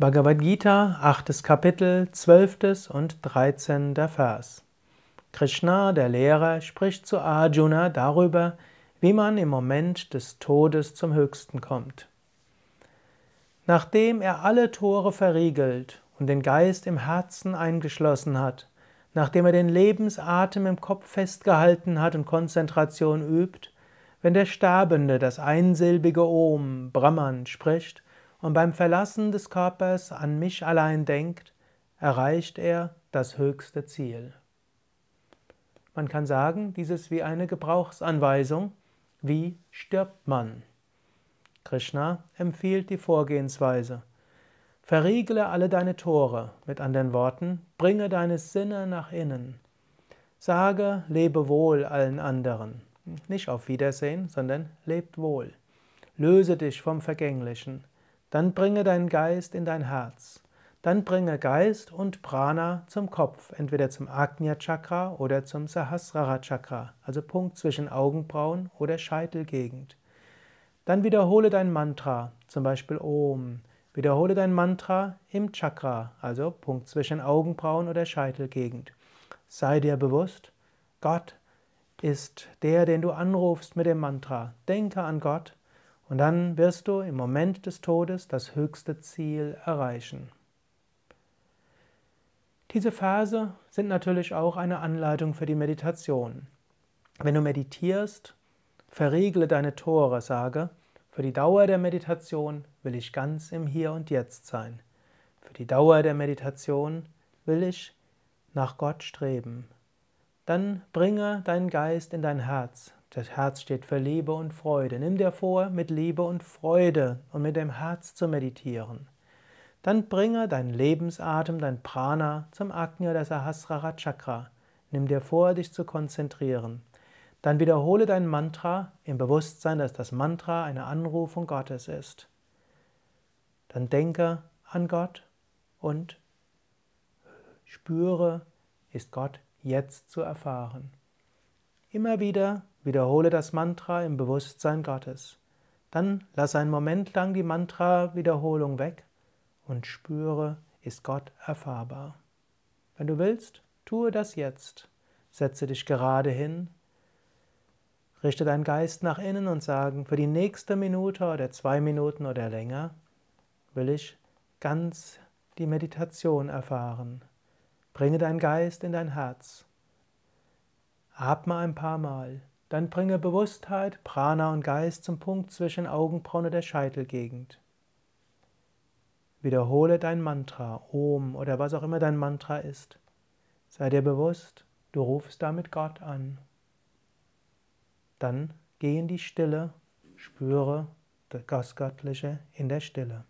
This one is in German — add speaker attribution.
Speaker 1: Bhagavad Gita, 8. Kapitel, 12. und 13. Vers. Krishna, der Lehrer, spricht zu Arjuna darüber, wie man im Moment des Todes zum Höchsten kommt. Nachdem er alle Tore verriegelt und den Geist im Herzen eingeschlossen hat, nachdem er den Lebensatem im Kopf festgehalten hat und Konzentration übt, wenn der Sterbende das einsilbige Om, Brahman, spricht, und beim Verlassen des Körpers an mich allein denkt, erreicht er das höchste Ziel. Man kann sagen, dies ist wie eine Gebrauchsanweisung, wie stirbt man. Krishna empfiehlt die Vorgehensweise. Verriegle alle deine Tore, mit anderen Worten, bringe deine Sinne nach innen. Sage, lebe wohl allen anderen. Nicht auf Wiedersehen, sondern lebt wohl. Löse dich vom Vergänglichen. Dann bringe deinen Geist in dein Herz. Dann bringe Geist und Prana zum Kopf, entweder zum Agnya Chakra oder zum Sahasrara Chakra, also Punkt zwischen Augenbrauen oder Scheitelgegend. Dann wiederhole dein Mantra, zum Beispiel Om. Wiederhole dein Mantra im Chakra, also Punkt zwischen Augenbrauen oder Scheitelgegend. Sei dir bewusst, Gott ist der, den du anrufst mit dem Mantra. Denke an Gott und dann wirst du im Moment des Todes das höchste Ziel erreichen. Diese Verse sind natürlich auch eine Anleitung für die Meditation. Wenn du meditierst, verriegle deine Tore, sage, für die Dauer der Meditation will ich ganz im Hier und Jetzt sein. Für die Dauer der Meditation will ich nach Gott streben. Dann bringe deinen Geist in dein Herz, das Herz steht für Liebe und Freude. Nimm dir vor, mit Liebe und Freude und mit dem Herz zu meditieren. Dann bringe deinen Lebensatem, dein Prana zum Agnya der Sahasrara Chakra. Nimm dir vor, dich zu konzentrieren. Dann wiederhole dein Mantra im Bewusstsein, dass das Mantra eine Anrufung Gottes ist. Dann denke an Gott und spüre, ist Gott jetzt zu erfahren. Immer wieder wiederhole das Mantra im Bewusstsein Gottes. Dann lass einen Moment lang die Mantra-Wiederholung weg und spüre, ist Gott erfahrbar. Wenn du willst, tue das jetzt. Setze dich gerade hin, richte deinen Geist nach innen und sage, für die nächste Minute oder zwei Minuten oder länger will ich ganz die Meditation erfahren. Bringe deinen Geist in dein Herz. Atme ein paar Mal. Dann bringe Bewusstheit, Prana und Geist zum Punkt zwischen Augenbrauen und der Scheitelgegend. Wiederhole dein Mantra, Om oder was auch immer dein Mantra ist. Sei dir bewusst, du rufst damit Gott an. Dann geh in die Stille, spüre das Göttliche in der Stille.